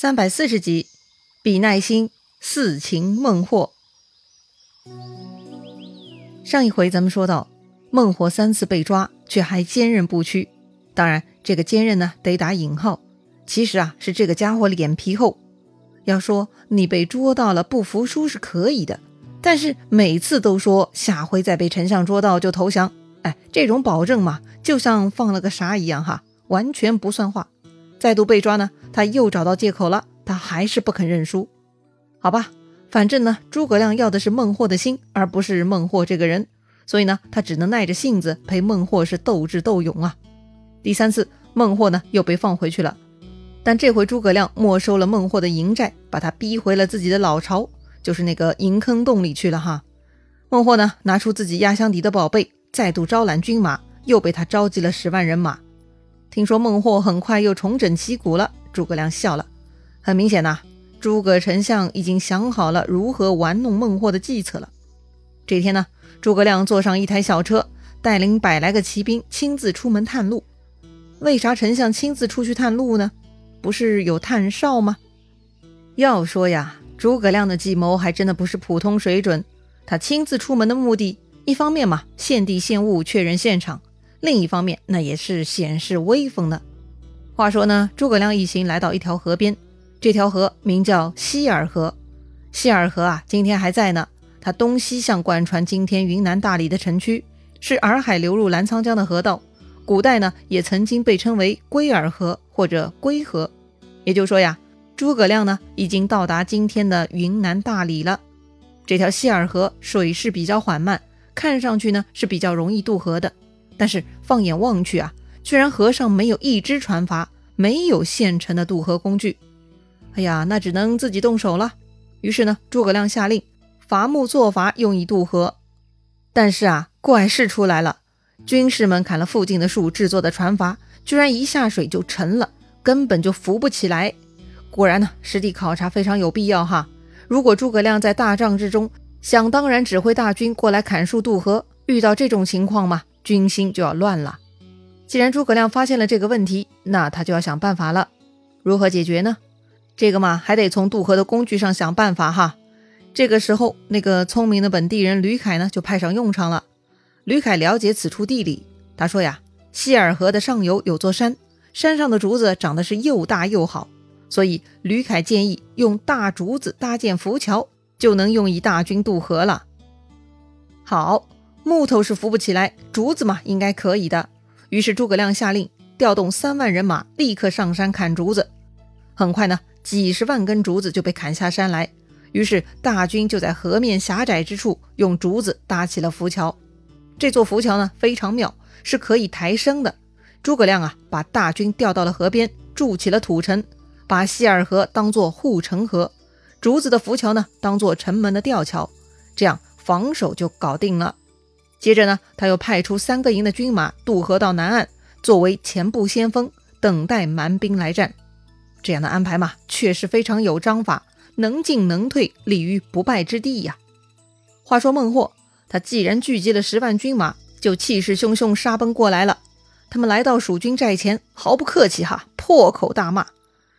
三百四十集，比耐心四擒孟获。上一回咱们说到，孟获三次被抓，却还坚韧不屈。当然，这个坚韧呢，得打引号。其实啊，是这个家伙脸皮厚。要说你被捉到了不服输是可以的，但是每次都说下回再被丞相捉到就投降，哎，这种保证嘛，就像放了个啥一样哈，完全不算话。再度被抓呢，他又找到借口了，他还是不肯认输。好吧，反正呢，诸葛亮要的是孟获的心，而不是孟获这个人，所以呢，他只能耐着性子陪孟获是斗智斗勇啊。第三次，孟获呢又被放回去了，但这回诸葛亮没收了孟获的营寨，把他逼回了自己的老巢，就是那个银坑洞里去了哈。孟获呢拿出自己压箱底的宝贝，再度招揽军马，又被他召集了十万人马。听说孟获很快又重整旗鼓了，诸葛亮笑了。很明显呐，诸葛丞相已经想好了如何玩弄孟获的计策了。这天呢，诸葛亮坐上一台小车，带领百来个骑兵亲自出门探路。为啥丞相亲自出去探路呢？不是有探哨吗？要说呀，诸葛亮的计谋还真的不是普通水准。他亲自出门的目的，一方面嘛，献地献物确认现场。另一方面，那也是显示威风的。话说呢，诸葛亮一行来到一条河边，这条河名叫希尔河。希尔河啊，今天还在呢。它东西向贯穿今天云南大理的城区，是洱海流入澜沧江的河道。古代呢，也曾经被称为龟尔河或者龟河。也就是说呀，诸葛亮呢已经到达今天的云南大理了。这条希尔河水势比较缓慢，看上去呢是比较容易渡河的。但是放眼望去啊，居然河上没有一只船筏，没有现成的渡河工具。哎呀，那只能自己动手了。于是呢，诸葛亮下令伐木做筏，用以渡河。但是啊，怪事出来了，军士们砍了附近的树制作的船筏，居然一下水就沉了，根本就浮不起来。果然呢，实地考察非常有必要哈。如果诸葛亮在大帐之中，想当然指挥大军过来砍树渡河，遇到这种情况嘛？军心就要乱了。既然诸葛亮发现了这个问题，那他就要想办法了。如何解决呢？这个嘛，还得从渡河的工具上想办法哈。这个时候，那个聪明的本地人吕凯呢，就派上用场了。吕凯了解此处地理，他说呀，希尔河的上游有座山，山上的竹子长得是又大又好，所以吕凯建议用大竹子搭建浮桥，就能用以大军渡河了。好。木头是扶不起来，竹子嘛应该可以的。于是诸葛亮下令调动三万人马，立刻上山砍竹子。很快呢，几十万根竹子就被砍下山来。于是大军就在河面狭窄之处用竹子搭起了浮桥。这座浮桥呢非常妙，是可以抬升的。诸葛亮啊，把大军调到了河边，筑起了土城，把希尔河当做护城河，竹子的浮桥呢当做城门的吊桥，这样防守就搞定了。接着呢，他又派出三个营的军马渡河到南岸，作为前部先锋，等待蛮兵来战。这样的安排嘛，确实非常有章法，能进能退，立于不败之地呀。话说孟获，他既然聚集了十万军马，就气势汹汹杀奔过来了。他们来到蜀军寨前，毫不客气哈，破口大骂。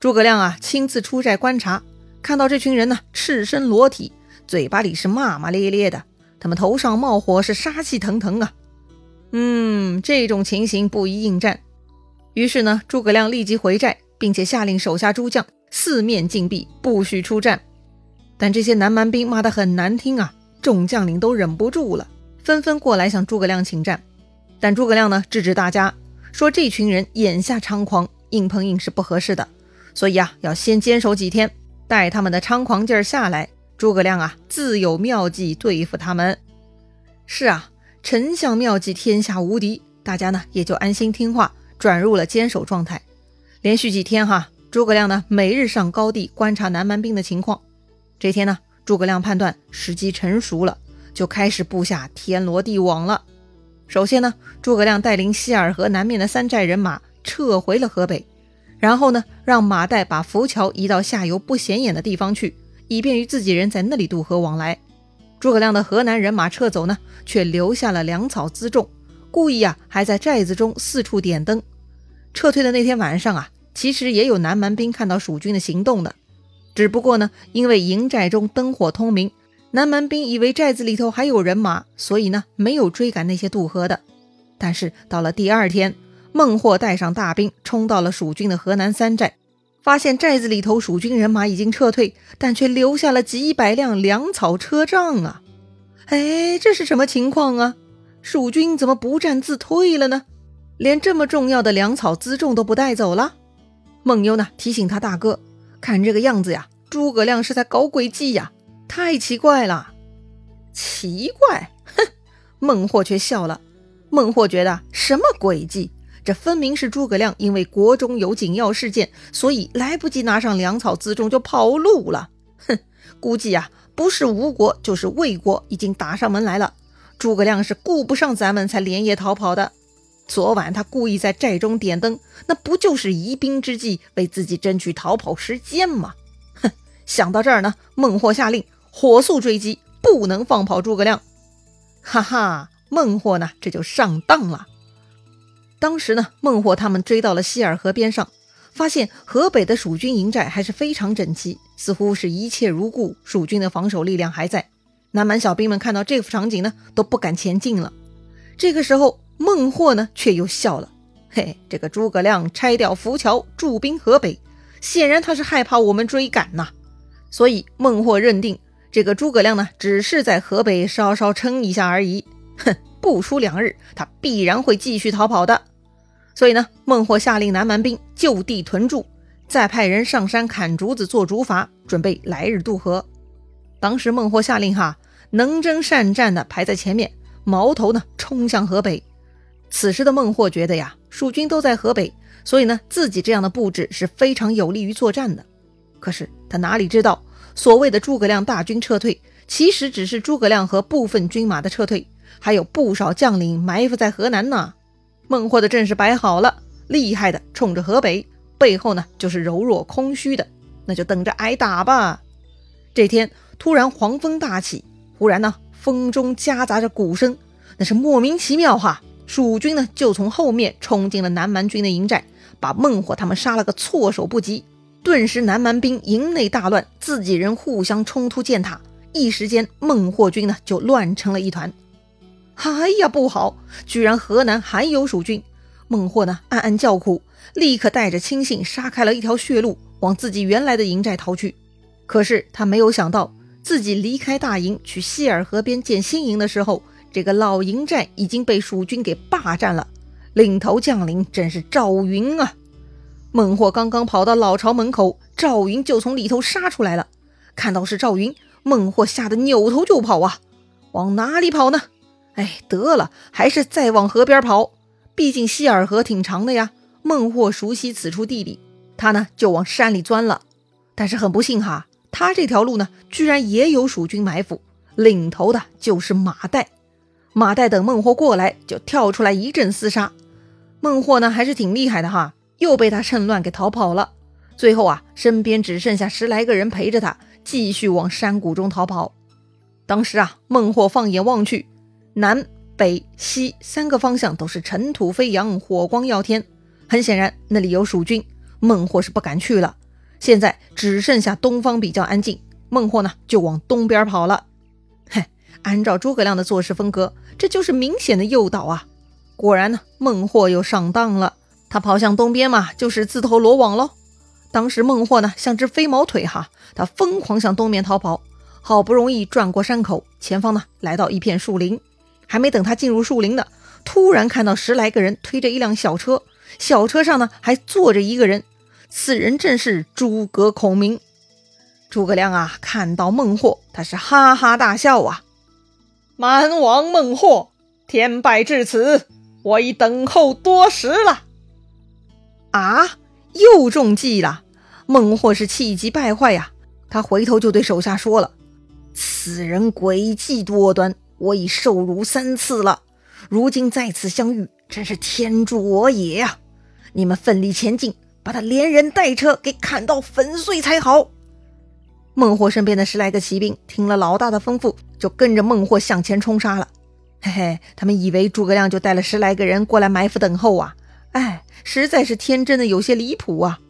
诸葛亮啊，亲自出寨观察，看到这群人呢，赤身裸体，嘴巴里是骂骂咧咧的。他们头上冒火，是杀气腾腾啊！嗯，这种情形不宜应战。于是呢，诸葛亮立即回寨，并且下令手下诸将四面禁闭，不许出战。但这些南蛮兵骂得很难听啊，众将领都忍不住了，纷纷过来向诸葛亮请战。但诸葛亮呢，制止大家说：“这群人眼下猖狂，硬碰硬是不合适的，所以啊，要先坚守几天，待他们的猖狂劲儿下来。”诸葛亮啊，自有妙计对付他们。是啊，丞相妙计天下无敌，大家呢也就安心听话，转入了坚守状态。连续几天哈，诸葛亮呢每日上高地观察南蛮兵的情况。这天呢，诸葛亮判断时机成熟了，就开始布下天罗地网了。首先呢，诸葛亮带领希尔河南面的三寨人马撤回了河北，然后呢，让马岱把浮桥移到下游不显眼的地方去。以便于自己人在那里渡河往来，诸葛亮的河南人马撤走呢，却留下了粮草辎重，故意啊还在寨子中四处点灯。撤退的那天晚上啊，其实也有南蛮兵看到蜀军的行动的，只不过呢，因为营寨中灯火通明，南蛮兵以为寨子里头还有人马，所以呢，没有追赶那些渡河的。但是到了第二天，孟获带上大兵冲到了蜀军的河南三寨，发现寨子里头蜀军人马已经撤退，但却留下了几百辆粮草车仗啊！哎，这是什么情况啊？蜀军怎么不战自退了呢？连这么重要的粮草辎重都不带走了？孟优呢提醒他大哥，看这个样子呀，诸葛亮是在搞诡计呀，太奇怪了！奇怪？哼！孟获却笑了。孟获觉得什么诡计？这分明是诸葛亮因为国中有紧要事件，所以来不及拿上粮草辎重就跑路了。哼，估计啊，不是吴国就是魏国已经打上门来了。诸葛亮是顾不上咱们才连夜逃跑的。昨晚他故意在寨中点灯，那不就是疑兵之计，为自己争取逃跑时间吗？哼！想到这儿呢，孟获下令火速追击，不能放跑诸葛亮。哈哈，孟获呢这就上当了。当时呢，孟获他们追到了希尔河边上，发现河北的蜀军营寨还是非常整齐，似乎是一切如故，蜀军的防守力量还在。南蛮小兵们看到这幅场景呢，都不敢前进了。这个时候，孟获呢却又笑了，嘿，这个诸葛亮拆掉浮桥，驻兵河北，显然他是害怕我们追赶呐。所以孟获认定，这个诸葛亮呢，只是在河北稍稍撑一下而已。哼，不出两日，他必然会继续逃跑的。所以呢，孟获下令南蛮兵就地屯驻，再派人上山砍竹子做竹筏，准备来日渡河。当时孟获下令哈，能征善战的排在前面，矛头呢冲向河北。此时的孟获觉得呀，蜀军都在河北，所以呢，自己这样的布置是非常有利于作战的。可是他哪里知道，所谓的诸葛亮大军撤退，其实只是诸葛亮和部分军马的撤退，还有不少将领埋伏在河南呢。孟获的阵势摆好了，厉害的冲着河北，背后呢就是柔弱空虚的，那就等着挨打吧。这天突然黄风大起，忽然呢风中夹杂着鼓声，那是莫名其妙哈。蜀军呢就从后面冲进了南蛮军的营寨，把孟获他们杀了个措手不及。顿时南蛮兵营内大乱，自己人互相冲突践踏，一时间孟获军呢就乱成了一团。哎呀，不好！居然河南还有蜀军！孟获呢，暗暗叫苦，立刻带着亲信杀开了一条血路，往自己原来的营寨逃去。可是他没有想到，自己离开大营去西尔河边建新营的时候，这个老营寨已经被蜀军给霸占了。领头将领正是赵云啊！孟获刚刚跑到老巢门口，赵云就从里头杀出来了。看到是赵云，孟获吓得扭头就跑啊！往哪里跑呢？哎，得了，还是再往河边跑。毕竟希尔河挺长的呀。孟获熟悉此处地理，他呢就往山里钻了。但是很不幸哈，他这条路呢，居然也有蜀军埋伏，领头的就是马岱。马岱等孟获过来，就跳出来一阵厮杀。孟获呢还是挺厉害的哈，又被他趁乱给逃跑了。最后啊，身边只剩下十来个人陪着他，继续往山谷中逃跑。当时啊，孟获放眼望去。南北西三个方向都是尘土飞扬，火光耀天。很显然，那里有蜀军。孟获是不敢去了。现在只剩下东方比较安静，孟获呢就往东边跑了。嘿，按照诸葛亮的做事风格，这就是明显的诱导啊！果然呢，孟获又上当了。他跑向东边嘛，就是自投罗网喽。当时孟获呢像只飞毛腿哈，他疯狂向东面逃跑，好不容易转过山口，前方呢来到一片树林。还没等他进入树林呢，突然看到十来个人推着一辆小车，小车上呢还坐着一个人，此人正是诸葛孔明。诸葛亮啊，看到孟获，他是哈哈大笑啊！蛮王孟获，天败至此，我已等候多时了。啊，又中计了！孟获是气急败坏呀，他回头就对手下说了：“此人诡计多端。”我已受辱三次了，如今再次相遇，真是天助我也呀！你们奋力前进，把他连人带车给砍到粉碎才好。孟获身边的十来个骑兵听了老大的吩咐，就跟着孟获向前冲杀了。嘿嘿，他们以为诸葛亮就带了十来个人过来埋伏等候啊！哎，实在是天真的有些离谱啊！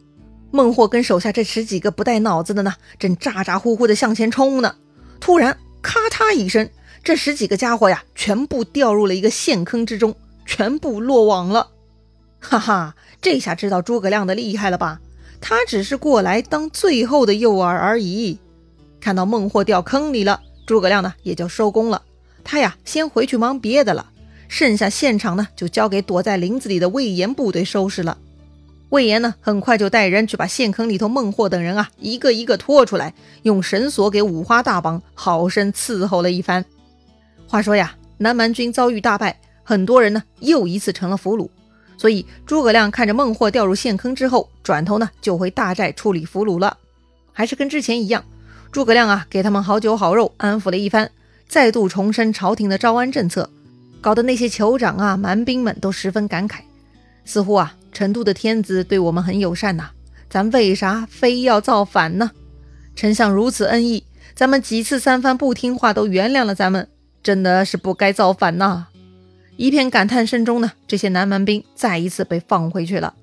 孟获跟手下这十几个不带脑子的呢，正咋咋呼呼的向前冲呢。突然，咔嚓一声，这十几个家伙呀，全部掉入了一个陷坑之中，全部落网了。哈哈，这下知道诸葛亮的厉害了吧？他只是过来当最后的诱饵而已。看到孟获掉坑里了，诸葛亮呢也就收工了。他呀，先回去忙别的了。剩下现场呢，就交给躲在林子里的魏延部队收拾了。魏延呢，很快就带人去把陷坑里头孟获等人啊，一个一个拖出来，用绳索给五花大绑，好生伺候了一番。话说呀，南蛮军遭遇大败，很多人呢又一次成了俘虏。所以诸葛亮看着孟获掉入陷坑之后，转头呢就回大寨处理俘虏了。还是跟之前一样，诸葛亮啊给他们好酒好肉，安抚了一番，再度重申朝廷的招安政策。搞得那些酋长啊、蛮兵们都十分感慨，似乎啊，成都的天子对我们很友善呐，咱为啥非要造反呢？丞相如此恩义，咱们几次三番不听话都原谅了咱们，真的是不该造反呐！一片感叹声中呢，这些南蛮兵再一次被放回去了。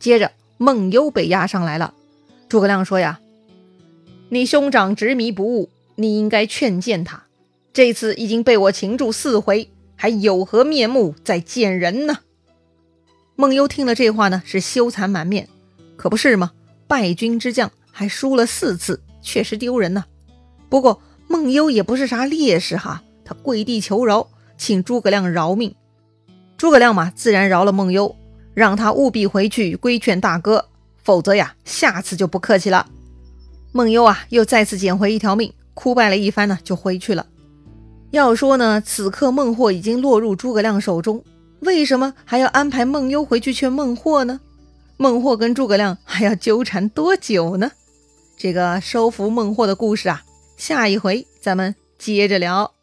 接着，孟优被押上来了。诸葛亮说呀：“你兄长执迷不悟，你应该劝谏他。这次已经被我擒住四回。”还有何面目再见人呢？孟优听了这话呢，是羞惭满面。可不是吗？败军之将还输了四次，确实丢人呐。不过孟优也不是啥烈士哈，他跪地求饶，请诸葛亮饶命。诸葛亮嘛，自然饶了孟优，让他务必回去规劝大哥，否则呀，下次就不客气了。孟优啊，又再次捡回一条命，哭拜了一番呢，就回去了。要说呢，此刻孟获已经落入诸葛亮手中，为什么还要安排孟优回去劝孟获呢？孟获跟诸葛亮还要纠缠多久呢？这个收服孟获的故事啊，下一回咱们接着聊。